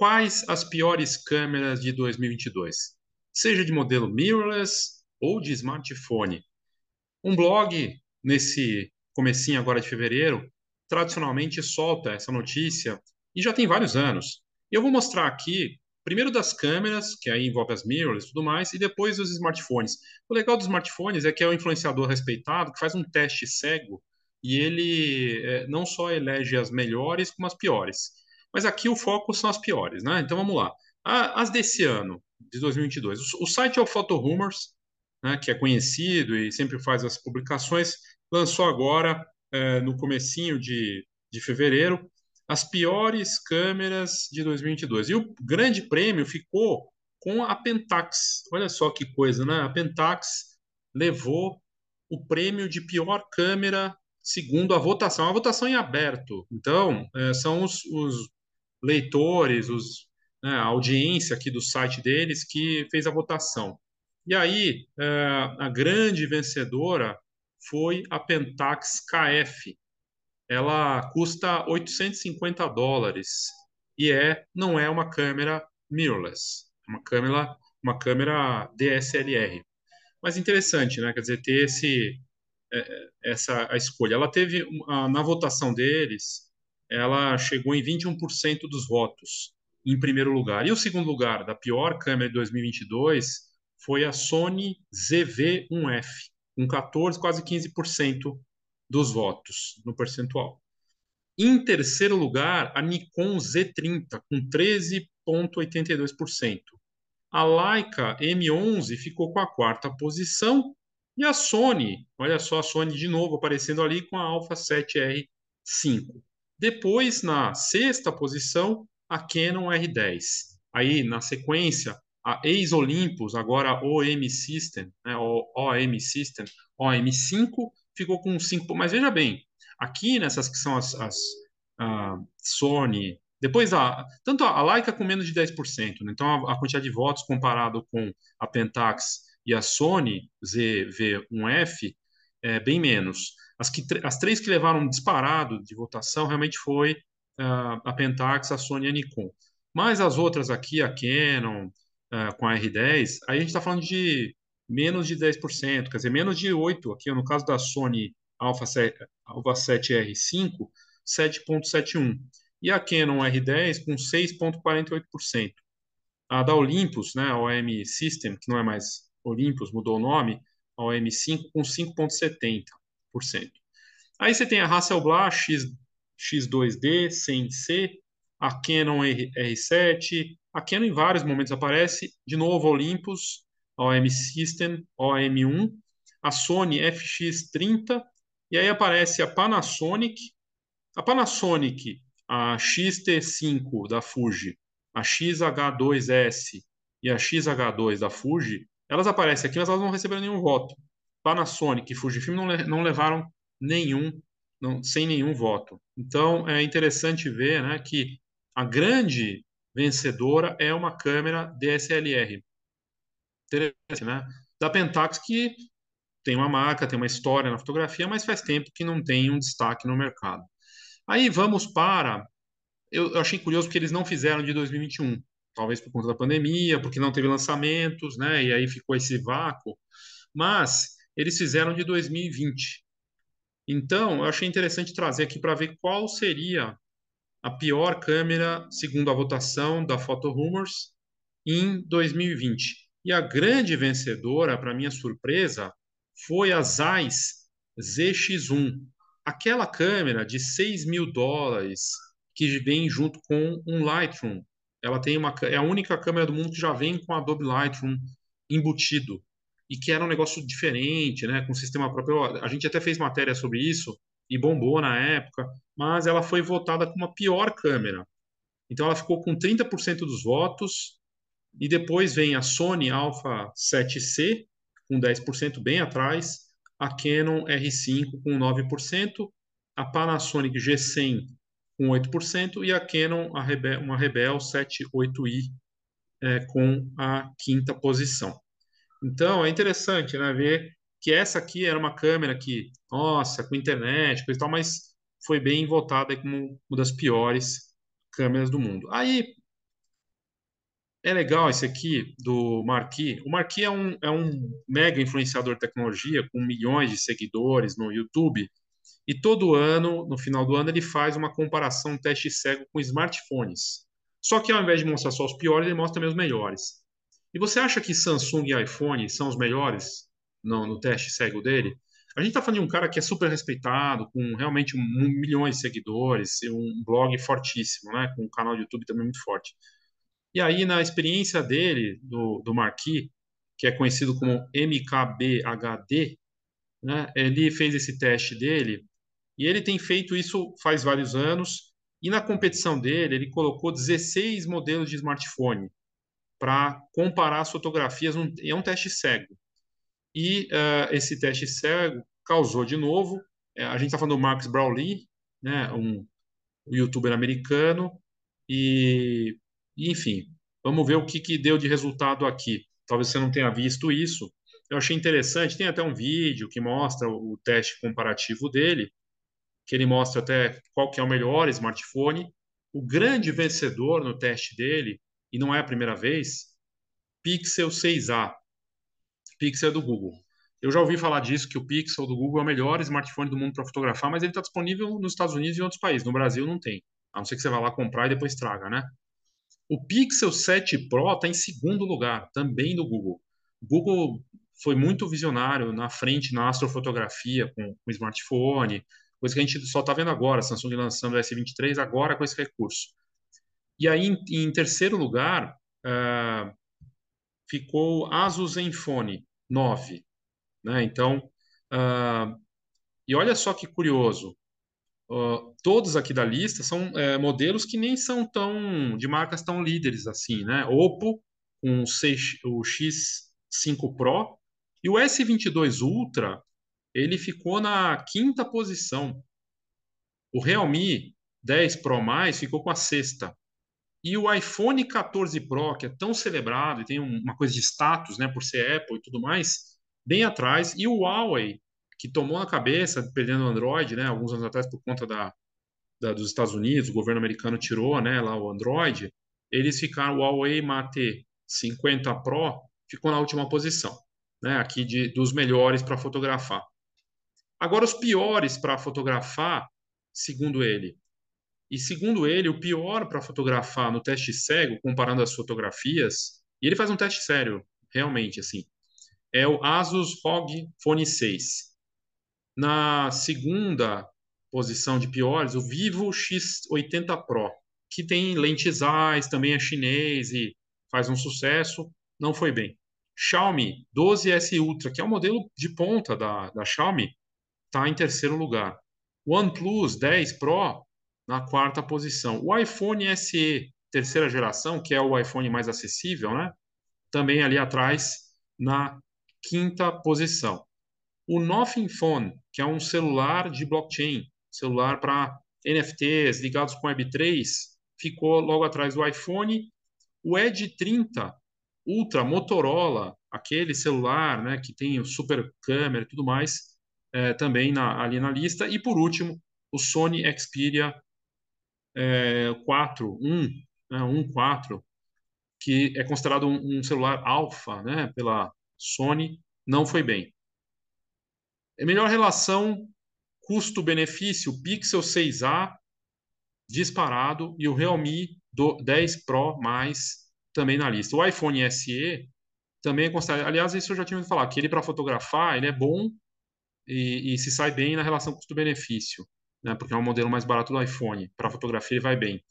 quais as piores câmeras de 2022, seja de modelo mirrorless ou de smartphone. Um blog nesse comecinho agora de fevereiro tradicionalmente solta essa notícia e já tem vários anos. Eu vou mostrar aqui primeiro das câmeras, que aí envolve as mirrorless e tudo mais, e depois os smartphones. O legal dos smartphones é que é um influenciador respeitado que faz um teste cego e ele é, não só elege as melhores, como as piores. Mas aqui o foco são as piores, né? Então vamos lá. As desse ano, de 2022. O, site é o Photo Rumors, né, que é conhecido e sempre faz as publicações, lançou agora, é, no comecinho de, de fevereiro, as piores câmeras de 2022. E o grande prêmio ficou com a Pentax. Olha só que coisa, né? A Pentax levou o prêmio de pior câmera segundo a votação. A votação em aberto. Então, é, são os, os, leitores, os, né, a audiência aqui do site deles que fez a votação. E aí, é, a grande vencedora foi a Pentax KF, ela custa 850 dólares e é não é uma câmera mirrorless, é uma câmera uma câmera DSLR. Mas interessante, né? Quer dizer, ter esse é, essa a escolha. Ela teve na votação deles, ela chegou em 21% dos votos em primeiro lugar. E o segundo lugar da pior câmera de 2022 foi a Sony ZV-1F, com 14, quase 15% dos votos no percentual. Em terceiro lugar, a Nikon Z30, com 13,82%. A Leica M11 ficou com a quarta posição. E a Sony, olha só a Sony de novo aparecendo ali com a Alpha 7R5. Depois, na sexta posição, a Canon R10. Aí, na sequência, a ex-Olympus, agora OM System, né, OM System, OM5, ficou com 5. Mas veja bem, aqui nessas que são as, as Sony, depois a tanto a Leica com menos de 10%, né? então a, a, quantidade de votos comparado com a Pentax e a Sony ZV1F é bem menos. As, que, as três que levaram disparado de votação realmente foi uh, a Pentax, a Sony e a Nikon. Mas as outras aqui, a Canon, uh, com a R10, aí a gente está falando de menos de 10%, quer dizer, menos de 8%. Aqui, no caso da Sony Alpha 7, Alpha 7R5, 7,71%. E a Canon R10 com 6,48%. A da Olympus, né, a OM System, que não é mais Olympus, mudou o nome, a OM5 com 5,70%. Aí você tem a Hasselblad X, X2D 100C, a Canon R7, a Canon em vários momentos aparece, de novo Olympus, OM System, OM1, a Sony FX30, e aí aparece a Panasonic, a Panasonic, a XT5 da Fuji, a XH2S e a XH2 da Fuji, elas aparecem aqui, mas elas não receberam nenhum voto. Panasonic e Fujifilm não, não levaram nenhum, não, sem nenhum voto. Então é interessante ver né, que a grande vencedora é uma câmera DSLR. Interessante, né? Da Pentax, que tem uma marca, tem uma história na fotografia, mas faz tempo que não tem um destaque no mercado. Aí vamos para. Eu, eu achei curioso porque eles não fizeram de 2021, talvez por conta da pandemia, porque não teve lançamentos, né? E aí ficou esse vácuo. Mas eles fizeram de 2020. Então, eu achei interessante trazer aqui para ver qual seria a pior câmera, segundo a votação da Photo Rumors, em 2020. E a grande vencedora, para minha surpresa, foi a Zeiss ZX1, aquela câmera de 6 mil dólares que vem junto com um Lightroom. Ela tem uma, é a única câmera do mundo que já vem com Adobe Lightroom embutido e que era um negócio diferente, né, com sistema próprio. A gente até fez matéria sobre isso e bombou na época, mas ela foi votada como a pior câmera. Então ela ficou com 30% dos votos e depois vem a Sony Alpha 7C com 10% bem atrás, a Canon R5 com 9%, a Panasonic G100 com 8% e a Canon a Rebel, uma Rebel 78i é, com a quinta posição. Então é interessante né, ver que essa aqui era uma câmera que, nossa, com internet, coisa e tal, mas foi bem votada como uma das piores câmeras do mundo. Aí É legal esse aqui do Marquis. O Marquis é um, é um mega influenciador de tecnologia com milhões de seguidores no YouTube. E todo ano, no final do ano, ele faz uma comparação, um teste cego com smartphones. Só que ao invés de mostrar só os piores, ele mostra também os melhores. E você acha que Samsung e iPhone são os melhores no, no teste cego dele? A gente está falando de um cara que é super respeitado, com realmente um, milhões de seguidores, um blog fortíssimo, né? com um canal de YouTube também muito forte. E aí, na experiência dele, do, do Marquis, que é conhecido como MKBHD, né, ele fez esse teste dele e ele tem feito isso faz vários anos. E na competição dele, ele colocou 16 modelos de smartphone para comparar as fotografias. É um teste cego. E uh, esse teste cego causou de novo. Uh, a gente está falando do Marcus Brownlee, né, um, youtuber americano, e enfim, vamos ver o que, que deu de resultado aqui. Talvez você não tenha visto isso. Eu achei interessante, tem até um vídeo que mostra o teste comparativo dele, que ele mostra até qual que é o melhor smartphone. O grande vencedor no teste dele, e não é a primeira vez, Pixel 6a. Pixel é do Google. Eu já ouvi falar disso, que o Pixel do Google é o melhor smartphone do mundo para fotografar, mas ele está disponível nos Estados Unidos e em outros países. No Brasil não tem. A não ser que você vá lá comprar e depois traga, né? O Pixel 7 Pro está em segundo lugar, também do Google. O Google foi muito visionário na frente na astrofotografia com o smartphone, coisa que a gente só está vendo agora, Samsung lançando o S23 agora com esse recurso. E aí, em, terceiro lugar, uh, ficou Asus Zenfone 9. Né? Então, uh, e olha só que curioso, Uh, todos aqui da lista são é, modelos que nem são tão de marcas tão líderes assim, né? Oppo com o X5 Pro e o S22 Ultra ele ficou na quinta posição. O Realme 10 Pro mais ficou com a sexta. E o iPhone 14 Pro, que é tão celebrado e tem uma coisa de status, né, por ser Apple e tudo mais, bem atrás. E o Huawei que tomou na cabeça, perdendo o Android, né, alguns anos atrás, por conta da, da, dos Estados Unidos, o governo americano tirou né, lá o Android, eles ficaram, o Huawei Mate 50 Pro ficou na última posição, né, aqui de, dos melhores para fotografar. Agora, os piores para fotografar, segundo ele, e segundo ele, o pior para fotografar no teste cego, comparando as fotografias, e ele faz um teste sério, realmente, assim, é o Asus ROG Phone 6. Na segunda posição de piores, o Vivo X80 Pro, que tem lentes AIS, também é chinês e faz um sucesso, não foi bem. Xiaomi 12S Ultra, que é o modelo de ponta da, da Xiaomi, está em terceiro lugar. OnePlus 10 Pro na quarta posição. O iPhone SE terceira geração, que é o iPhone mais acessível, né? Também ali atrás na quinta posição. O Nothing Phone, que é um celular de blockchain, celular para NFTs ligados com Web3, ficou logo atrás do iPhone. O Edge 30 Ultra Motorola, aquele celular né, que tem o super câmera e tudo mais, é, também na, ali na lista. E por último, o Sony Xperia é, 4, 1, né, 1 4, que é considerado um, um celular alfa né, pela Sony, não foi bem. É melhor relação custo-benefício, Pixel 6a disparado e o Realme 10 Pro mais também na lista. O iPhone SE também é considerado. Aliás, isso eu já tinha ouvido falar, que ele para fotografar ele é bom e, e, se sai bem na relação custo-benefício, né? Porque é um modelo mais barato do iPhone. Para fotografia ele vai bem.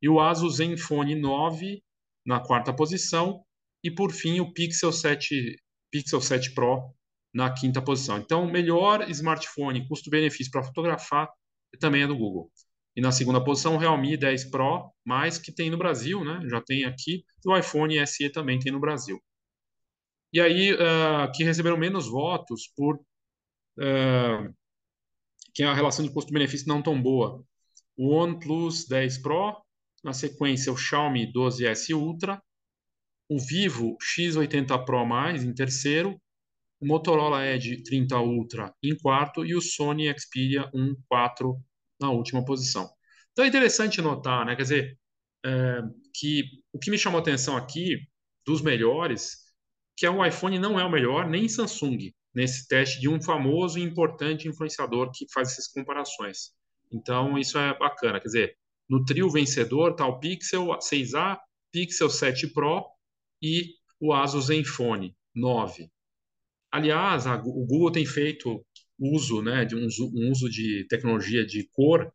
E o Asus Zenfone 9 na quarta posição e por fim o Pixel 7 Pixel 7 Pro na quinta posição. Então, o melhor smartphone custo-benefício para fotografar também é do Google. E na segunda posição, o Realme 10 Pro, mais que tem no Brasil, né? Já tem aqui. E o iPhone SE também tem no Brasil. E aí, uh, que receberam menos votos por uh, que a relação de custo-benefício não tão boa. O OnePlus 10 Pro, na sequência o Xiaomi 12S Ultra, o Vivo X80 Pro+, em terceiro, o Motorola Edge 30 Ultra em quarto e o Sony Xperia 1.4 na última posição. Então é interessante notar, né? Quer dizer, é, que o que me chamou a atenção aqui dos melhores, que é o iPhone não é o melhor, nem Samsung, nesse teste de um famoso e importante influenciador que faz essas comparações. Então, isso é bacana. Quer dizer, no trio vencedor está o Pixel 6a, Pixel 7 Pro e o Asus Zenfone 9. Aliás, a, o Google tem feito uso, né, de um, um uso de tecnologia de cor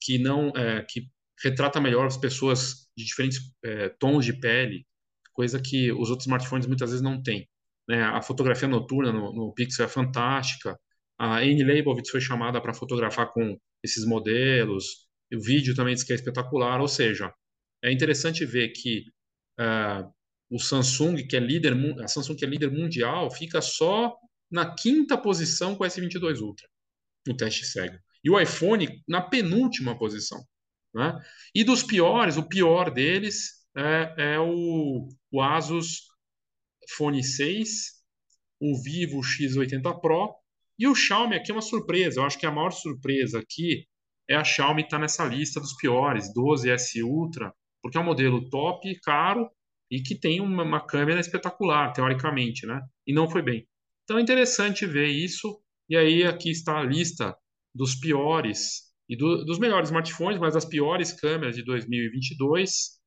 que não é, que retrata melhor as pessoas de diferentes é, tons de pele, coisa que os outros smartphones muitas vezes não têm. Né? A fotografia noturna no, no Pixel é fantástica. A Anne Leibovitz foi chamada para fotografar com esses modelos. O vídeo também diz que é espetacular. Ou seja, é interessante ver que uh, o Samsung, que é líder, a Samsung que é líder mundial, fica só na quinta posição com o S22 Ultra no teste cego. E o iPhone na penúltima posição. Né? E dos piores, o pior deles é, é o, o Asus Fone 6, o Vivo X80 Pro e o Xiaomi aqui é uma surpresa. Eu acho que a maior surpresa aqui é a Xiaomi estar tá nessa lista dos piores, 12S Ultra, porque é um modelo top, caro e que tem uma, uma câmera espetacular, teoricamente, né? E não foi bem. Então é interessante ver isso. E aí aqui está a lista dos piores e do, dos melhores smartphones, mas as piores câmeras de 2022,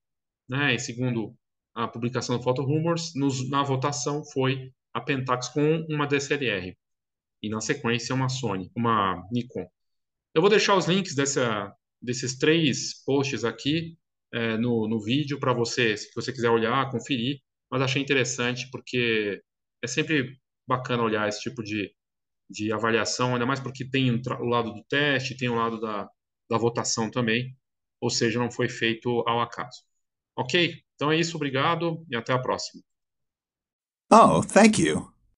né? E segundo a publicação do Photo Rumors, nos, na votação foi a Pentax com uma DSLR e na sequência uma Sony, uma Nikon. Eu vou deixar os links dessa, desses três posts aqui é, no, no vídeo para você, se você quiser olhar, conferir, mas achei interessante porque é sempre bacana olhar esse tipo de, de avaliação, ainda mais porque tem o lado do teste, tem o lado da, da votação também, ou seja, não foi feito ao acaso. Ok? Então é isso, obrigado e até a próxima. Oh, thank you.